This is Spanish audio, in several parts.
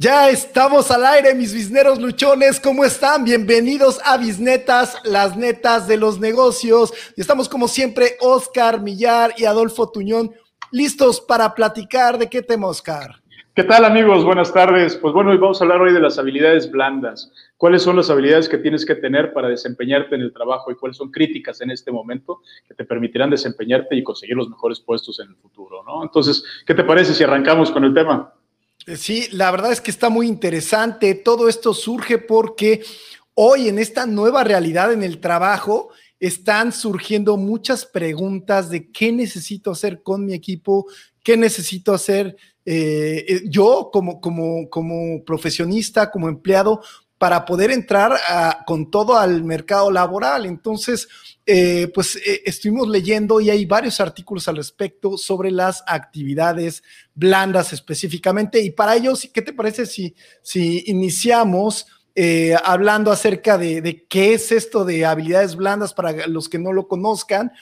Ya estamos al aire, mis bisneros luchones. ¿Cómo están? Bienvenidos a Bisnetas, las netas de los negocios. Y estamos como siempre, Oscar Millar y Adolfo Tuñón, listos para platicar de qué tema, Oscar. ¿Qué tal amigos? Buenas tardes. Pues bueno, hoy vamos a hablar hoy de las habilidades blandas. ¿Cuáles son las habilidades que tienes que tener para desempeñarte en el trabajo y cuáles son críticas en este momento que te permitirán desempeñarte y conseguir los mejores puestos en el futuro? ¿no? Entonces, ¿qué te parece si arrancamos con el tema? Eh, sí, la verdad es que está muy interesante. Todo esto surge porque hoy en esta nueva realidad en el trabajo están surgiendo muchas preguntas de qué necesito hacer con mi equipo, qué necesito hacer eh, eh, yo como, como, como profesionista, como empleado, para poder entrar con todo al mercado laboral. Entonces, eh, pues estuvimos leyendo y hay varios artículos al respecto sobre las actividades blandas específicamente. Y para ello, ¿qué te parece si, si iniciamos hablando acerca de, de, qué es esto de habilidades blandas para los que no lo conozcan?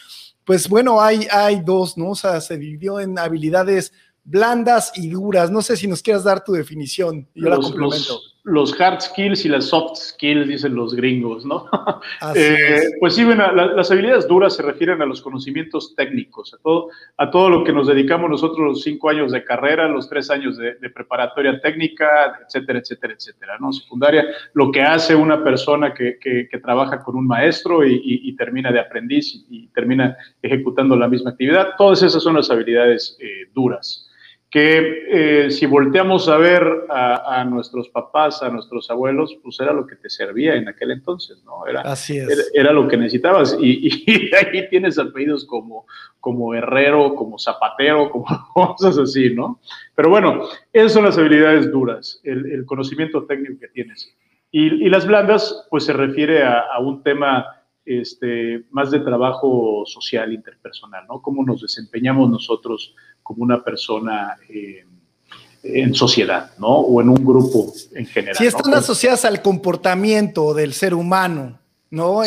Pues bueno, hay, hay dos, ¿no? O sea, se dividió en habilidades blandas y duras. No sé si nos quieras dar tu definición. Yo la complemento los hard skills y las soft skills, dicen los gringos, ¿no? Eh, pues sí, bueno, las habilidades duras se refieren a los conocimientos técnicos, a todo, a todo lo que nos dedicamos nosotros los cinco años de carrera, los tres años de, preparatoria técnica, etcétera, etcétera, etcétera, ¿no? Secundaria, lo que hace una persona que, que, trabaja con un maestro y, termina de aprendiz y, termina ejecutando la misma actividad, todas esas son las habilidades eh, duras que eh, si volteamos a ver a, nuestros papás, a nuestros abuelos, pues era lo que te servía en aquel entonces, ¿no? Era, Así es. Era, lo que necesitabas. Y, ahí tienes apellidos como, como herrero, como zapatero, como cosas así, ¿no? Pero bueno, esas son las habilidades duras, el, conocimiento técnico que tienes. Y, las blandas, pues se refiere a, a un tema este, más de trabajo social, interpersonal, ¿no? Cómo nos desempeñamos nosotros como una persona eh, en sociedad, ¿no? O en un grupo en general. Si están asociadas al comportamiento del ser humano, ¿no?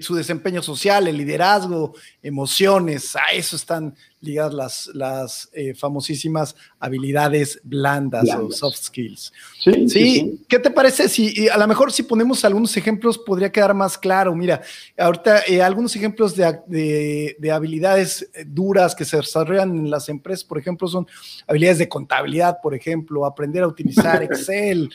su desempeño social, el liderazgo, emociones, a eso están ligadas las, las eh, famosísimas habilidades blandas, o soft skills. Sí, sí, ¿qué te parece si a lo mejor si ponemos algunos ejemplos podría quedar más claro? Mira, ahorita eh, algunos ejemplos de, de, habilidades eh, duras que se desarrollan en las empresas, por ejemplo, son habilidades de contabilidad, por ejemplo, aprender a utilizar Excel,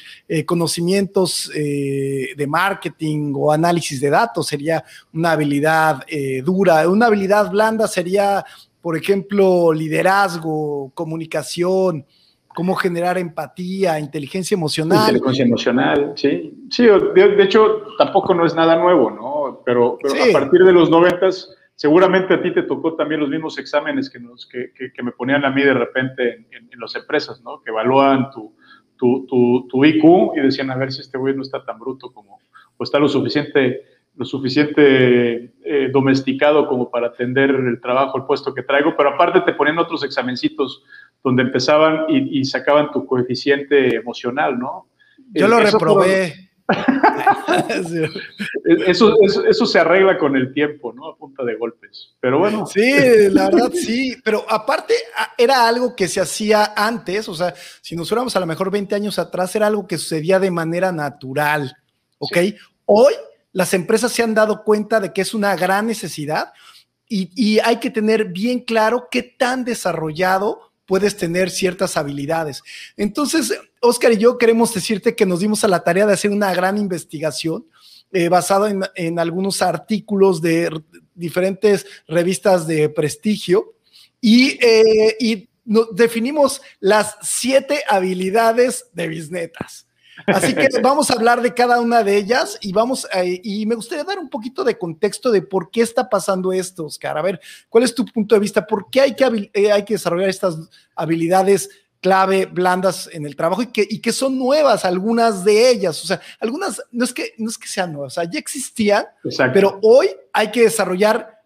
conocimientos de marketing o análisis de datos sería una habilidad dura. Una habilidad blanda sería por ejemplo, liderazgo, comunicación, cómo generar empatía, inteligencia emocional. Inteligencia emocional, sí. Sí, de, hecho, tampoco no es nada nuevo, ¿no? Pero, a partir de los noventas, seguramente a ti te tocó también los mismos exámenes que, nos, que, que, me ponían a mí de repente en, las empresas, ¿no? Que evalúan tu, tu, tu, tu, IQ y decían, a ver si este güey no está tan bruto como, o está lo suficiente lo suficiente eh, domesticado como para atender el trabajo, el puesto que traigo, pero aparte te ponían otros examencitos donde empezaban y, sacaban tu coeficiente emocional, ¿no? Yo lo reprobé. eso, eso, se arregla con el tiempo, ¿no? A punta de golpes. Pero bueno. Sí, la verdad sí. Pero aparte era algo que se hacía antes, o sea, si nos fuéramos a lo mejor 20 años atrás, era algo que sucedía de manera natural, ¿ok? Hoy las empresas se han dado cuenta de que es una gran necesidad y, hay que tener bien claro qué tan desarrollado puedes tener ciertas habilidades. Entonces, Oscar y yo queremos decirte que nos dimos a la tarea de hacer una gran investigación eh, basada en, algunos artículos de diferentes revistas de prestigio y, eh, definimos las siete habilidades de bisnetas. Así que vamos a hablar de cada una de ellas y vamos y me gustaría dar un poquito de contexto de por qué está pasando esto, Oscar. A ver, ¿cuál es tu punto de vista? ¿Por qué hay que, eh, hay que desarrollar estas habilidades clave, blandas en el trabajo y que, y que son nuevas algunas de ellas? O sea, algunas, no es que, no es que sean nuevas, o sea, ya existían, pero hoy hay que desarrollar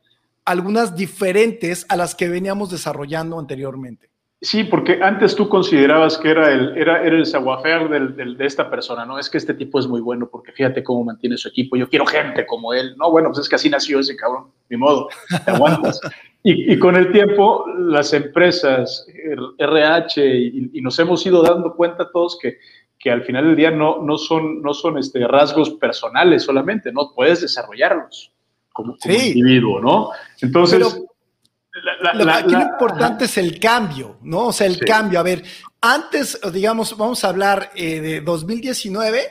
algunas diferentes a las que veníamos desarrollando anteriormente. Sí, porque antes tú considerabas que era el, era, era el savoir de esta persona, ¿no? Es que este tipo es muy bueno porque fíjate cómo mantiene su equipo, yo quiero gente como él. No, bueno, pues es que así nació ese cabrón, ni modo, te aguantas. y, con el tiempo, las empresas, RH, y, nos hemos ido dando cuenta todos que, que al final del día no, no son, no son este, rasgos personales solamente, ¿no? Puedes desarrollarlos como, individuo, ¿no? Entonces... lo, aquí lo importante es el cambio, ¿no? O sea, el cambio. A ver, antes, digamos, vamos a hablar eh, de 2019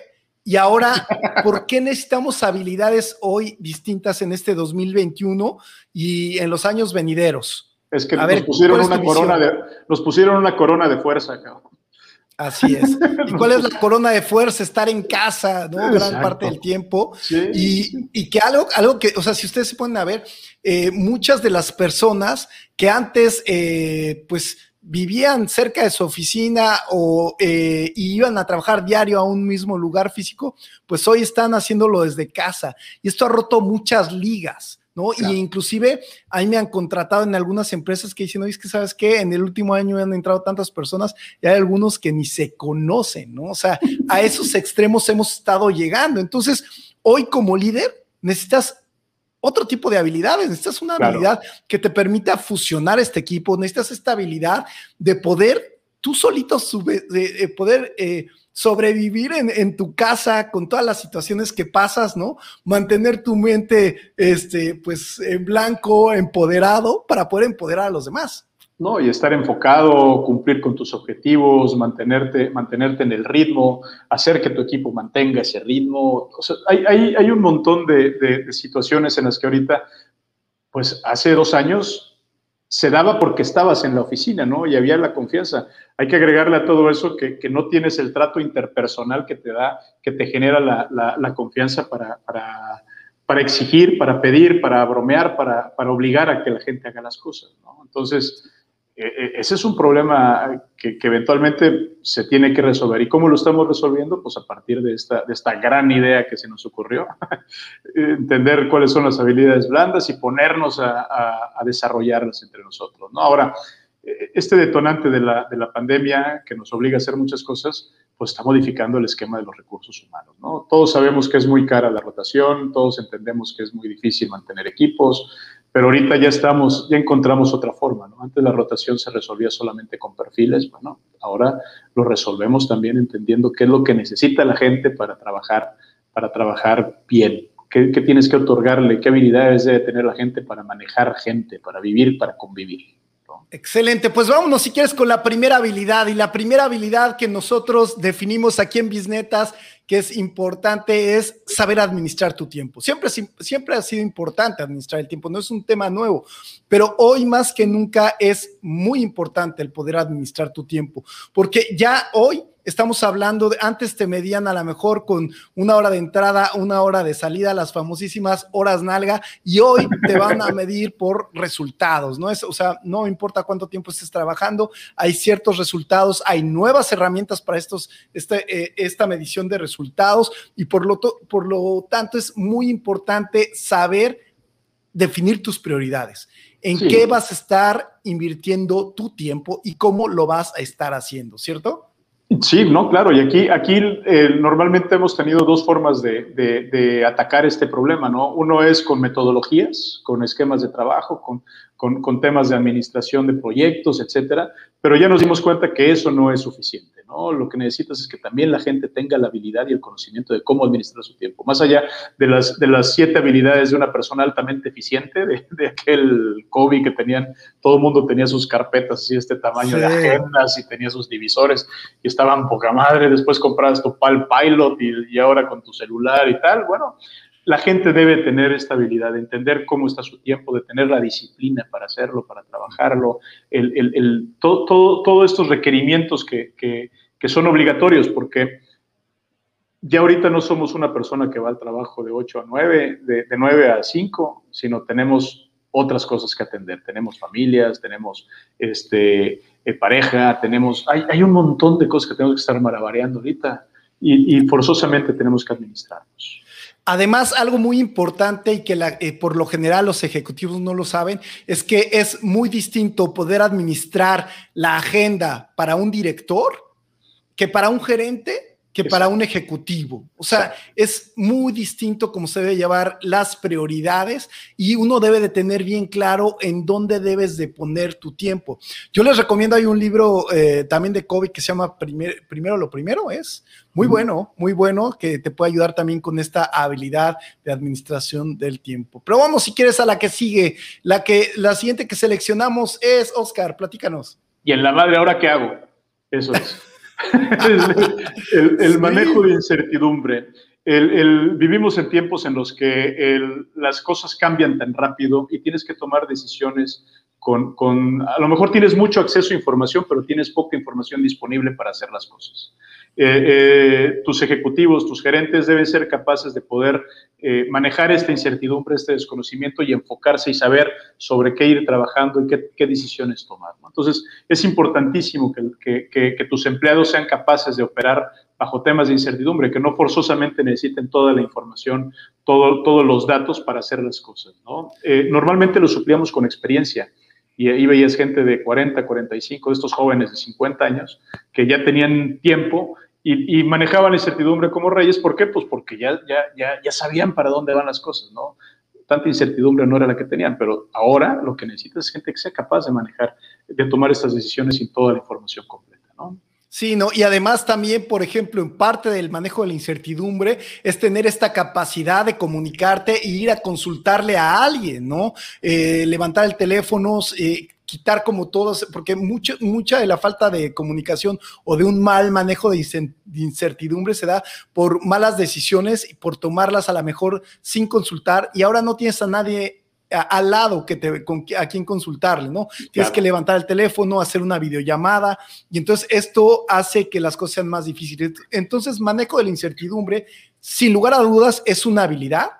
y ahora, ¿por qué necesitamos habilidades hoy distintas en este 2021 y en los años venideros? Es que nos, pusieron una corona de, nos pusieron una corona de fuerza, cabrón. Así es. ¿Y cuál es la corona de fuerza? Estar en casa, ¿no? Gran parte del tiempo. y, que algo, algo que, o sea, si ustedes se ponen a ver, eh, muchas de las personas que antes, eh, pues, vivían cerca de su oficina o eh, iban a trabajar diario a un mismo lugar físico, pues hoy están haciéndolo desde casa. Y esto ha roto muchas ligas. ¿no? Y inclusive ahí me han contratado en algunas empresas que dicen, oye, es que sabes qué, en el último año han entrado tantas personas y hay algunos que ni se conocen, ¿no? O sea, a esos extremos hemos estado llegando. Entonces, hoy como líder necesitas otro tipo de habilidades, necesitas una habilidad que te permita fusionar este equipo, necesitas esta habilidad de poder tú solito de, poder... Eh, sobrevivir en, tu casa con todas las situaciones que pasas, ¿no? Mantener tu mente, este, pues, en blanco, empoderado, para poder empoderar a los demás. No, y estar enfocado, cumplir con tus objetivos, mantenerte, mantenerte en el ritmo, hacer que tu equipo mantenga ese ritmo. Sea, hay, hay, un montón de, de situaciones en las que ahorita, pues hace dos años se daba porque estabas en la oficina, ¿no? Y había la confianza. Hay que agregarle a todo eso que, no tienes el trato interpersonal que te da, que te genera la, confianza para, para, exigir, para pedir, para bromear, para, para, obligar a que la gente haga las cosas. Entonces, ese es un problema que, eventualmente se tiene que resolver. ¿Y cómo lo estamos resolviendo? Pues a partir de esta, de esta gran idea que se nos ocurrió, entender cuáles son las habilidades blandas y ponernos a, desarrollarlas entre nosotros. ¿no? Ahora, e, este detonante de la, de la, pandemia que nos obliga a hacer muchas cosas, pues está modificando el esquema de los recursos humanos. ¿no? Todos sabemos que es muy cara la rotación, todos entendemos que es muy difícil mantener equipos, pero ahorita ya estamos, ya encontramos otra forma, ¿no? Antes la rotación se resolvía solamente con perfiles, bueno, ahora lo resolvemos también entendiendo qué es lo que necesita la gente para trabajar, para trabajar bien. ¿Qué, tienes que otorgarle? ¿Qué habilidades debe tener la gente para manejar gente, para vivir, para convivir? Excelente, pues vámonos si quieres con la primera habilidad y la primera habilidad que nosotros definimos aquí en Bisnetas que es importante es saber administrar tu tiempo. Siempre, siempre ha sido importante administrar el tiempo, no es un tema nuevo, pero hoy más que nunca es muy importante el poder administrar tu tiempo, porque ya hoy estamos hablando de, antes te medían a lo mejor con una hora de entrada, una hora de salida, las famosísimas horas nalga, y hoy te van a medir por resultados, ¿no? Es, o sea, no importa cuánto tiempo estés trabajando, hay ciertos resultados, hay nuevas herramientas para estos, este, eh, esta medición de resultados, y por lo, por lo tanto es muy importante saber definir tus prioridades en qué vas a estar invirtiendo tu tiempo y cómo lo vas a estar haciendo, ¿cierto? Sí, no, claro. Y aquí, aquí eh, normalmente hemos tenido dos formas de, de, atacar este problema, ¿no? Uno es con metodologías, con esquemas de trabajo, con, con, con, temas de administración de proyectos, etcétera. Pero ya nos dimos cuenta que eso no es suficiente. ¿No? Lo que necesitas es que también la gente tenga la habilidad y el conocimiento de cómo administrar su tiempo. Más allá de las, de las siete habilidades de una persona altamente eficiente, de, aquel COVID que tenían, todo el mundo tenía sus carpetas así, este tamaño de agendas y tenía sus divisores y estaban poca madre. Después compras tu Pal Pilot y, y ahora con tu celular y tal. Bueno, la gente debe tener esta habilidad de entender cómo está su tiempo, de tener la disciplina para hacerlo, para trabajarlo, el, el, el todo, todo, todos estos requerimientos que, que, son obligatorios, porque ya ahorita no somos una persona que va al trabajo de 8 a 9, de, de 9 a 5, sino tenemos otras cosas que atender. Tenemos familias, tenemos este, eh, pareja, tenemos, hay, hay, un montón de cosas que tenemos que estar marabareando ahorita y forzosamente tenemos que administrarnos. Además, algo muy importante y que eh, por lo general los ejecutivos no lo saben, es que es muy distinto poder administrar la agenda para un director que para un gerente que para un ejecutivo. O sea, es muy distinto cómo se debe llevar las prioridades y uno debe de tener bien claro en dónde debes de poner tu tiempo. Yo les recomiendo, hay un libro eh, también de COVID que se llama Primero lo Primero, es muy bueno, muy bueno, que te puede ayudar también con esta habilidad de administración del tiempo. Pero vamos, si quieres, a la que sigue. La, que, la siguiente que seleccionamos es, Oscar, platícanos. Y en la madre, ¿ahora qué hago? Eso es. el, manejo de incertidumbre. El, vivimos en tiempos en los que las cosas cambian tan rápido y tienes que tomar decisiones con, con, a lo mejor tienes mucho acceso a información, pero tienes poca información disponible para hacer las cosas. Eh, eh, tus ejecutivos, tus gerentes deben ser capaces de poder eh, manejar esta incertidumbre, este desconocimiento y enfocarse y saber sobre qué ir trabajando y qué, decisiones tomar. Entonces, es importantísimo que, que, tus empleados sean capaces de operar bajo temas de incertidumbre, que no forzosamente necesiten toda la información, todo, todos los datos para hacer las cosas. ¿no? normalmente lo suplíamos con experiencia y ahí veías gente de 40, 45, de estos jóvenes de 50 años, que ya tenían tiempo y, manejaban la incertidumbre como reyes. ¿Por qué? Pues porque ya, ya, ya, ya sabían para dónde van las cosas, ¿no? Tanta incertidumbre no era la que tenían, pero ahora lo que necesitas es gente que sea capaz de manejar, de tomar estas decisiones sin toda la información completa. Sí, ¿no? Y además también, por ejemplo, en parte del manejo de la incertidumbre es tener esta capacidad de comunicarte e ir a consultarle a alguien, ¿no? Eh, levantar el teléfono, eh, quitar como todos, porque mucho, mucha de la falta de comunicación o de un mal manejo de incertidumbre se da por malas decisiones y por tomarlas a lo mejor sin consultar y ahora no tienes a nadie al lado que te, con, a quien consultarle, ¿no? Tienes que levantar el teléfono, hacer una videollamada y entonces esto hace que las cosas sean más difíciles. Entonces, manejo de la incertidumbre, sin lugar a dudas, es una habilidad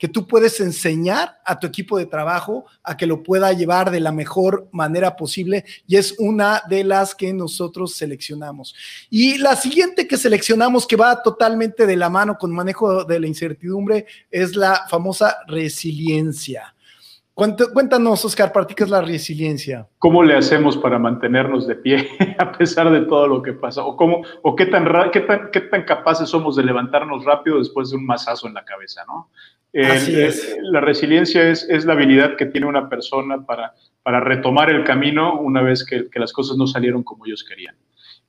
que tú puedes enseñar a tu equipo de trabajo a que lo pueda llevar de la mejor manera posible y es una de las que nosotros seleccionamos. Y la siguiente que seleccionamos que va totalmente de la mano con manejo de la incertidumbre es la famosa resiliencia. Cuéntanos, Oscar, ¿para ti qué es la resiliencia? ¿Cómo le hacemos para mantenernos de pie a pesar de todo lo que pasa? ¿O, cómo, o qué, tan, qué, tan, qué tan capaces somos de levantarnos rápido después de un mazazo en la cabeza? ¿no? Así es. La resiliencia es, es, la habilidad que tiene una persona para, para retomar el camino una vez que, que las cosas no salieron como ellos querían.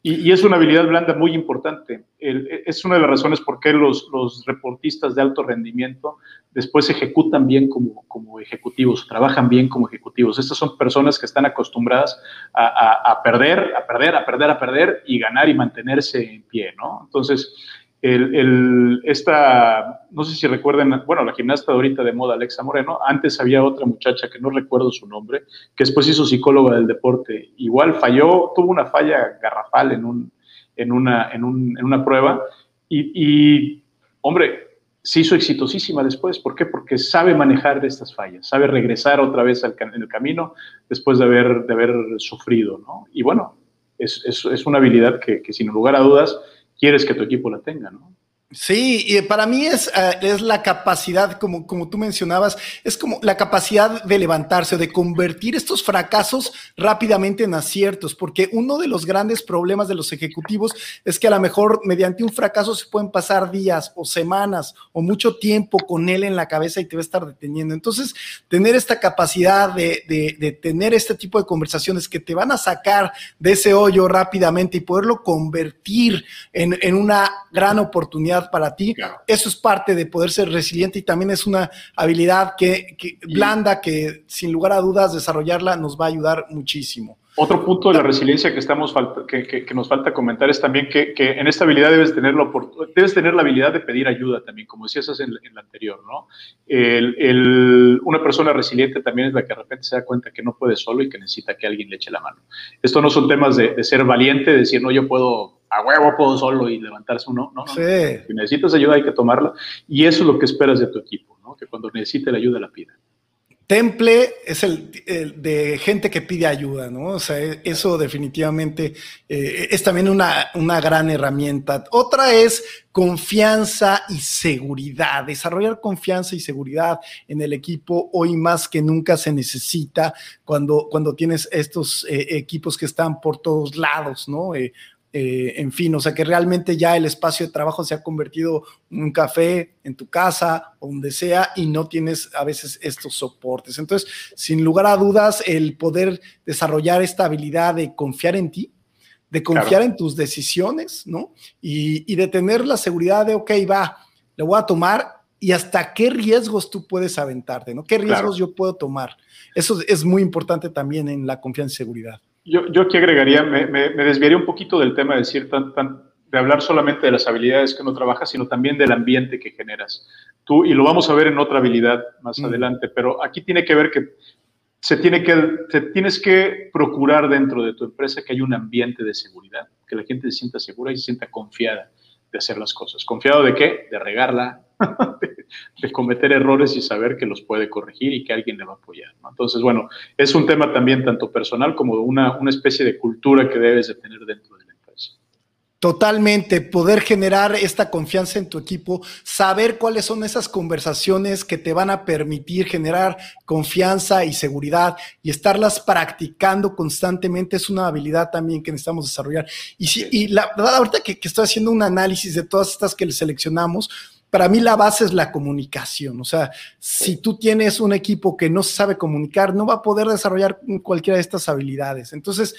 Y, es una habilidad blanda muy importante. es una de las razones por qué los, reportistas de alto rendimiento después ejecutan bien como, como ejecutivos, trabajan bien como ejecutivos. Estas son personas que están acostumbradas a, a, perder, a perder, a perder, a perder y ganar y mantenerse en pie, ¿no? Entonces, el, el, esta, no sé si recuerden, bueno, la gimnasta ahorita de moda, Alexa Moreno, antes había otra muchacha que no recuerdo su nombre, que después hizo psicóloga del deporte. Igual falló, tuvo una falla garrafal en, un, en, una, en, un, en una prueba y, y, hombre, se hizo exitosísima después. ¿Por qué? Porque sabe manejar estas fallas, sabe regresar otra vez al, en el camino después de haber, de haber sufrido, ¿no? Y bueno, es, es, es una habilidad que, que sin lugar a dudas quieres que tu equipo la tenga, ¿no? Sí, y para mí es, eh, es la capacidad, como, como tú mencionabas, es como la capacidad de levantarse, de convertir estos fracasos rápidamente en aciertos, porque uno de los grandes problemas de los ejecutivos es que a lo mejor mediante un fracaso se pueden pasar días o semanas o mucho tiempo con él en la cabeza y te va a estar deteniendo. Entonces, tener esta capacidad de, de, tener este tipo de conversaciones que te van a sacar de ese hoyo rápidamente y poderlo convertir en, en una gran oportunidad para ti. Eso es parte de poder ser resiliente y también es una habilidad que, blanda que sin lugar a dudas desarrollarla nos va a ayudar muchísimo. Otro punto de la resiliencia que, estamos que, que, nos falta comentar es también que, en esta habilidad debes tener, la debes tener la habilidad de pedir ayuda también, como decías en, en la anterior, ¿no? El, una persona resiliente también es la que de repente se da cuenta que no puede solo y que necesita que alguien le eche la mano. Esto no son temas de, de ser valiente, de decir, no, yo puedo a huevo puedo solo y levantarse uno. No, no. Si necesitas ayuda hay que tomarla. Y eso es lo que esperas de tu equipo, ¿no? que cuando necesite la ayuda la pida. Temple es el, de gente que pide ayuda, ¿no? O sea, e, eso definitivamente eh, es también una, una, gran herramienta. Otra es confianza y seguridad. Desarrollar confianza y seguridad en el equipo hoy más que nunca se necesita cuando, cuando tienes estos eh, equipos que están por todos lados, ¿no? Eh, eh, en fin, o sea que realmente ya el espacio de trabajo se ha convertido en un café en tu casa o donde sea y no tienes a veces estos soportes. Entonces, sin lugar a dudas, el poder desarrollar esta habilidad de confiar en ti, de confiar en tus decisiones, ¿no? Y, de tener la seguridad de, ok, va, le voy a tomar y hasta qué riesgos tú puedes aventarte, ¿no? ¿Qué riesgos yo puedo tomar? Eso es muy importante también en la confianza y seguridad. Yo, yo aquí agregaría, me, me, desviaría un poquito del tema de decir tan, tan, de hablar solamente de las habilidades que uno trabaja, sino también del ambiente que generas. Tú, y lo vamos a ver en otra habilidad más mm. adelante, pero aquí tiene que ver que se tiene que, te tienes que procurar dentro de tu empresa que haya un ambiente de seguridad, que la gente se sienta segura y se sienta confiada de hacer las cosas. ¿Confiado de qué? De regarla, de, cometer errores y saber que los puede corregir y que alguien le va a apoyar. Entonces, bueno, es un tema también tanto personal como una, una especie de cultura que debes de tener dentro de Totalmente, poder generar esta confianza en tu equipo, saber cuáles son esas conversaciones que te van a permitir generar confianza y seguridad y estarlas practicando constantemente es una habilidad también que necesitamos desarrollar. Y, sí, y la verdad, ahorita que, que estoy haciendo un análisis de todas estas que seleccionamos, para mí la base es la comunicación. O sea, si tú tienes un equipo que no sabe comunicar, no va a poder desarrollar cualquiera de estas habilidades. Entonces,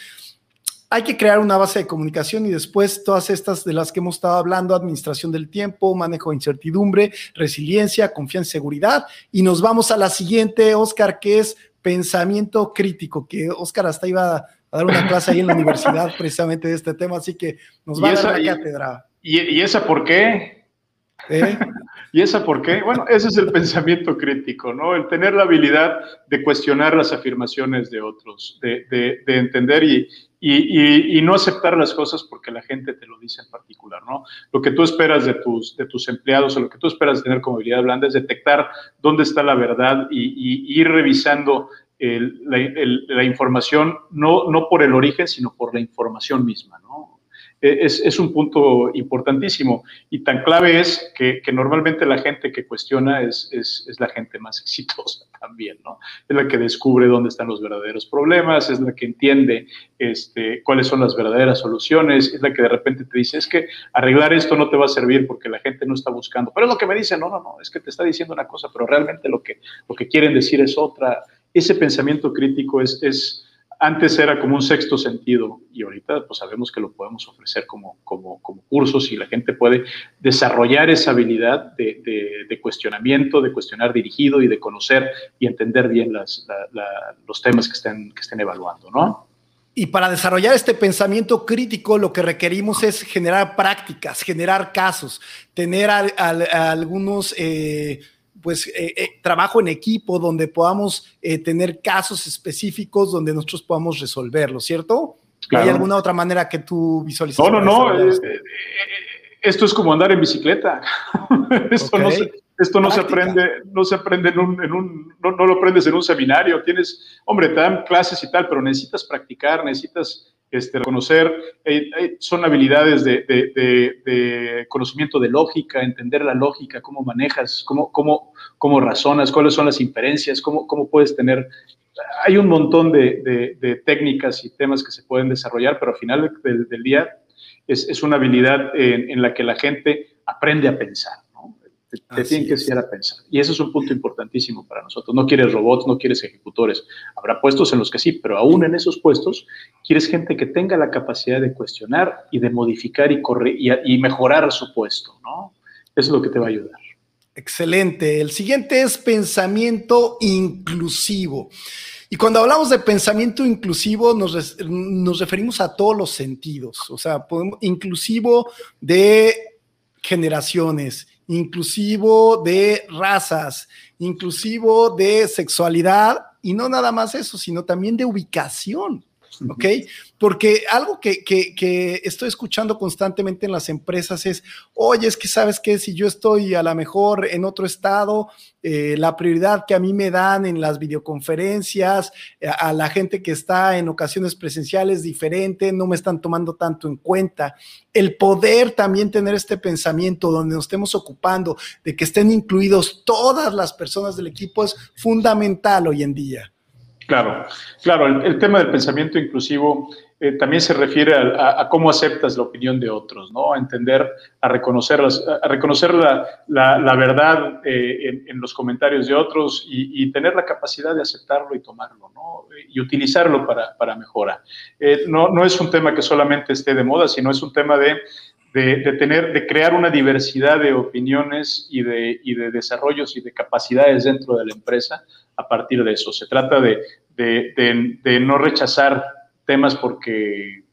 hay que crear una base de comunicación y después todas estas de las que hemos estado hablando, administración del tiempo, manejo de incertidumbre, resiliencia, confianza y seguridad. Y nos vamos a la siguiente, Oscar, que es pensamiento crítico, que Oscar hasta iba a dar una clase ahí en la universidad precisamente de este tema, así que nos va a dar la cátedra. ¿Y, esa por qué? ¿Y esa por qué? Bueno, ese es el pensamiento crítico, ¿no? El tener la habilidad de cuestionar las afirmaciones de otros, de, de entender y, no aceptar las cosas porque la gente te lo dice en particular, ¿no? Lo que tú esperas de tus, de tus empleados o lo que tú esperas tener como habilidad blanda es detectar dónde está la verdad y, ir revisando la, información, no por el origen, sino por la información misma, E, es, un punto importantísimo y tan clave es que, normalmente la gente que cuestiona es, es, la gente más exitosa también, ¿no? Es la que descubre dónde están los verdaderos problemas, es la que entiende este, cuáles son las verdaderas soluciones, es la que de repente te dice, es que arreglar esto no te va a servir porque la gente no está buscando, pero es lo que me dice, no, no, no, es que te está diciendo una cosa, pero realmente lo que, lo que quieren decir es otra. Ese pensamiento crítico es, es antes era como un sexto sentido y ahorita pues sabemos que lo podemos ofrecer como, como, como cursos y la gente puede desarrollar esa habilidad de, de, cuestionamiento, de cuestionar dirigido y de conocer y entender bien los temas que estén, que evaluando, ¿no? Y para desarrollar este pensamiento crítico, lo que requerimos es generar prácticas, generar casos, tener algunos eh, pues eh, eh, trabajo en equipo donde podamos eh, tener casos específicos donde nosotros podamos resolverlo, ¿cierto? ¿Hay alguna otra manera que tú visualices? No, no, no. esto es como andar en bicicleta. esto no, se, esto no se aprende, no se aprende en un, en un no, no, lo aprendes en un seminario. Tienes, hombre, te dan clases y tal, pero necesitas practicar, necesitas este, eh, eh, son habilidades de, conocimiento de lógica, entender la lógica, cómo manejas, cómo, razonas, cuáles son las inferencias, cómo, cómo puedes tener... Hay un montón de, técnicas y temas que se pueden desarrollar, pero al final del, día es, una habilidad en la que la gente aprende a pensar. Te, tienen que enseñar a pensar. Y ese es un punto importantísimo para nosotros. No quieres robots, no quieres ejecutores. Habrá puestos en los que sí, pero aún en esos puestos quieres gente que tenga la capacidad de cuestionar y de modificar y, y, mejorar su puesto, ¿no? Eso es lo que te va a ayudar. Excelente. El siguiente es pensamiento inclusivo. Y cuando hablamos de pensamiento inclusivo, nos, nos referimos a todos los sentidos, o sea, inclusivo de generaciones, inclusivo de razas, inclusivo de sexualidad y no nada más eso, sino también de ubicación. ¿Ok? Porque algo que, estoy escuchando constantemente en las empresas es, oye, es que sabes que si yo estoy a lo mejor en otro estado, eh, la prioridad que a mí me dan en las videoconferencias, eh, a la gente que está en ocasiones presenciales diferente, no me están tomando tanto en cuenta. El poder también tener este pensamiento donde nos estemos ocupando de que estén incluidos todas las personas del equipo es fundamental hoy en día. Claro, claro, el, tema del pensamiento inclusivo eh, también se refiere a, cómo aceptas la opinión de otros, ¿no? A entender, a reconocer, a reconocer la, verdad eh, en, los comentarios de otros y, tener la capacidad de aceptarlo y tomarlo, ¿no? Y utilizarlo para, para mejora. Eh, no, no es un tema que solamente esté de moda, sino es un tema de de, tener, de crear una diversidad de opiniones y de, y de desarrollos y de capacidades dentro de la empresa a partir de eso. Se trata de, de no rechazar temas porque,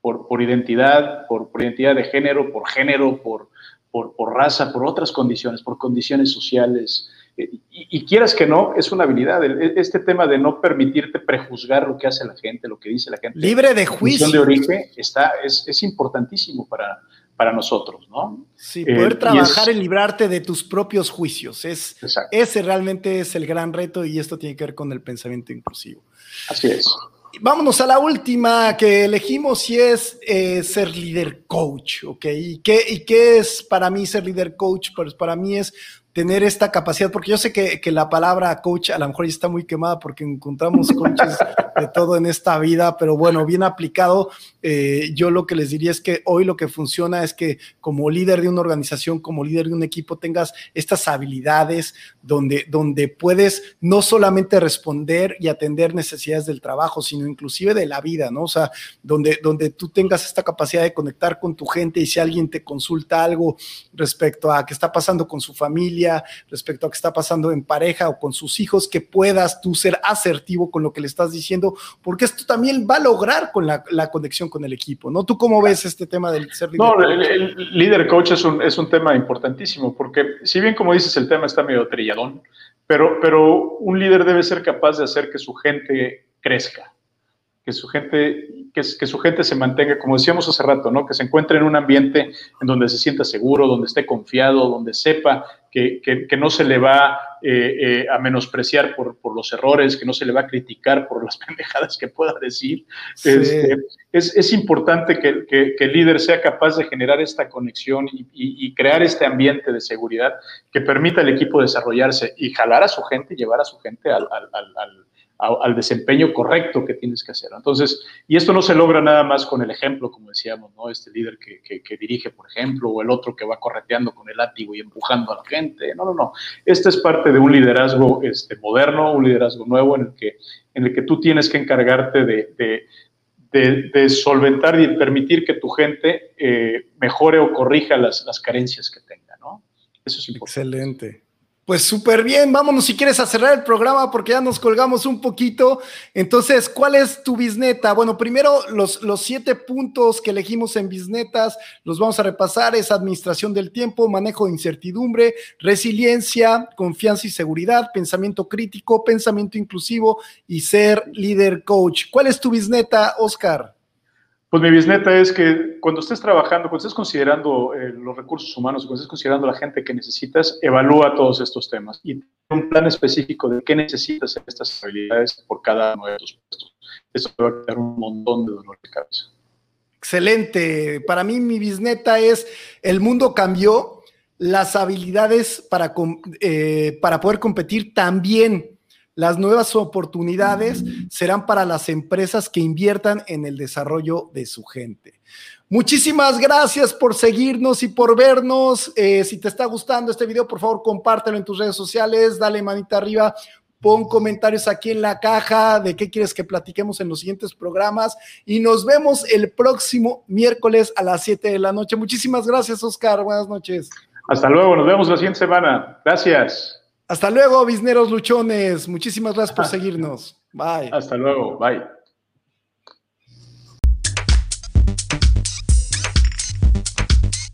por, por identidad, por, por, identidad de género, por género, por, por, por raza, por otras condiciones, por condiciones sociales. Eh, y, quieras que no, es una habilidad. Este tema de no permitirte prejuzgar lo que hace la gente, lo que dice la gente. Libre de juicio. de origen está, es, es importantísimo para, para nosotros, ¿no? Sí, eh, poder trabajar en librarte de tus propios juicios. Es, ese realmente es el gran reto y esto tiene que ver con el pensamiento inclusivo. Así es. Vámonos a la última que elegimos y es eh, ser líder coach, ¿ok? ¿Y qué, ¿Y qué es para mí ser líder coach? Pues para mí es tener esta capacidad, porque yo sé que, que, la palabra coach a lo mejor ya está muy quemada porque encontramos coaches de todo en esta vida, pero bueno, bien aplicado, eh, yo lo que les diría es que hoy lo que funciona es que como líder de una organización, como líder de un equipo, tengas estas habilidades donde, donde puedes no solamente responder y atender necesidades del trabajo, sino inclusive de la vida, ¿no? O sea, donde, donde tú tengas esta capacidad de conectar con tu gente y si alguien te consulta algo respecto a qué está pasando con su familia, respecto a qué está pasando en pareja o con sus hijos, que puedas tú ser asertivo con lo que le estás diciendo, porque esto también va a lograr con la, conexión con el equipo, ¿no? ¿Tú cómo ves este tema del ser líder? No, el, líder coach es un, es un tema importantísimo, porque si bien como dices el tema está medio trilladón, pero, pero un líder debe ser capaz de hacer que su gente crezca, que su gente, que, que, su gente se mantenga, como decíamos hace rato, ¿no? Que se encuentre en un ambiente en donde se sienta seguro, donde esté confiado, donde sepa que, que, no se le va eh, eh, a menospreciar por, por, los errores, que no se le va a criticar por las pendejadas que pueda decir. Este, es, es, importante que, que, el líder sea capaz de generar esta conexión y, y, crear este ambiente de seguridad que permita al equipo desarrollarse y jalar a su gente y llevar a su gente al, al, al al desempeño correcto que tienes que hacer. Entonces, y esto no se logra nada más con el ejemplo, como decíamos, ¿no? Este líder que, que, dirige, por ejemplo, o el otro que va correteando con el látigo y empujando a la gente. No, no, no. Este es parte de un liderazgo este, moderno, un liderazgo nuevo en el que, en el que tú tienes que encargarte de, de, de, solventar y permitir que tu gente eh, mejore o corrija las, las carencias que tenga, ¿no? Eso es importante. Excelente. Pues súper bien, vámonos si quieres a cerrar el programa porque ya nos colgamos un poquito. Entonces, ¿cuál es tu bisneta? Bueno, primero los, los siete puntos que elegimos en bisnetas los vamos a repasar. Es administración del tiempo, manejo de incertidumbre, resiliencia, confianza y seguridad, pensamiento crítico, pensamiento inclusivo y ser líder coach. ¿Cuál es tu bisneta, Oscar? Pues mi bisneta es que cuando estés trabajando, cuando estés considerando eh, los recursos humanos, cuando estés considerando la gente que necesitas, evalúa todos estos temas y un plan específico de qué necesitas estas habilidades por cada uno de tus puestos. Eso te va a dar un montón de dolor de cabeza. Excelente. Para mí mi bisneta es el mundo cambió, las habilidades para, eh, para poder competir también las nuevas oportunidades serán para las empresas que inviertan en el desarrollo de su gente. Muchísimas gracias por seguirnos y por vernos. Eh, si te está gustando este video, por favor, compártelo en tus redes sociales, dale manita arriba, pon comentarios aquí en la caja de qué quieres que platiquemos en los siguientes programas y nos vemos el próximo miércoles a las 7 de la noche. Muchísimas gracias, Oscar. Buenas noches. Hasta luego, nos vemos la siguiente semana. Gracias. Hasta luego, bisneros luchones. Muchísimas gracias por seguirnos. Bye. Hasta luego. Bye.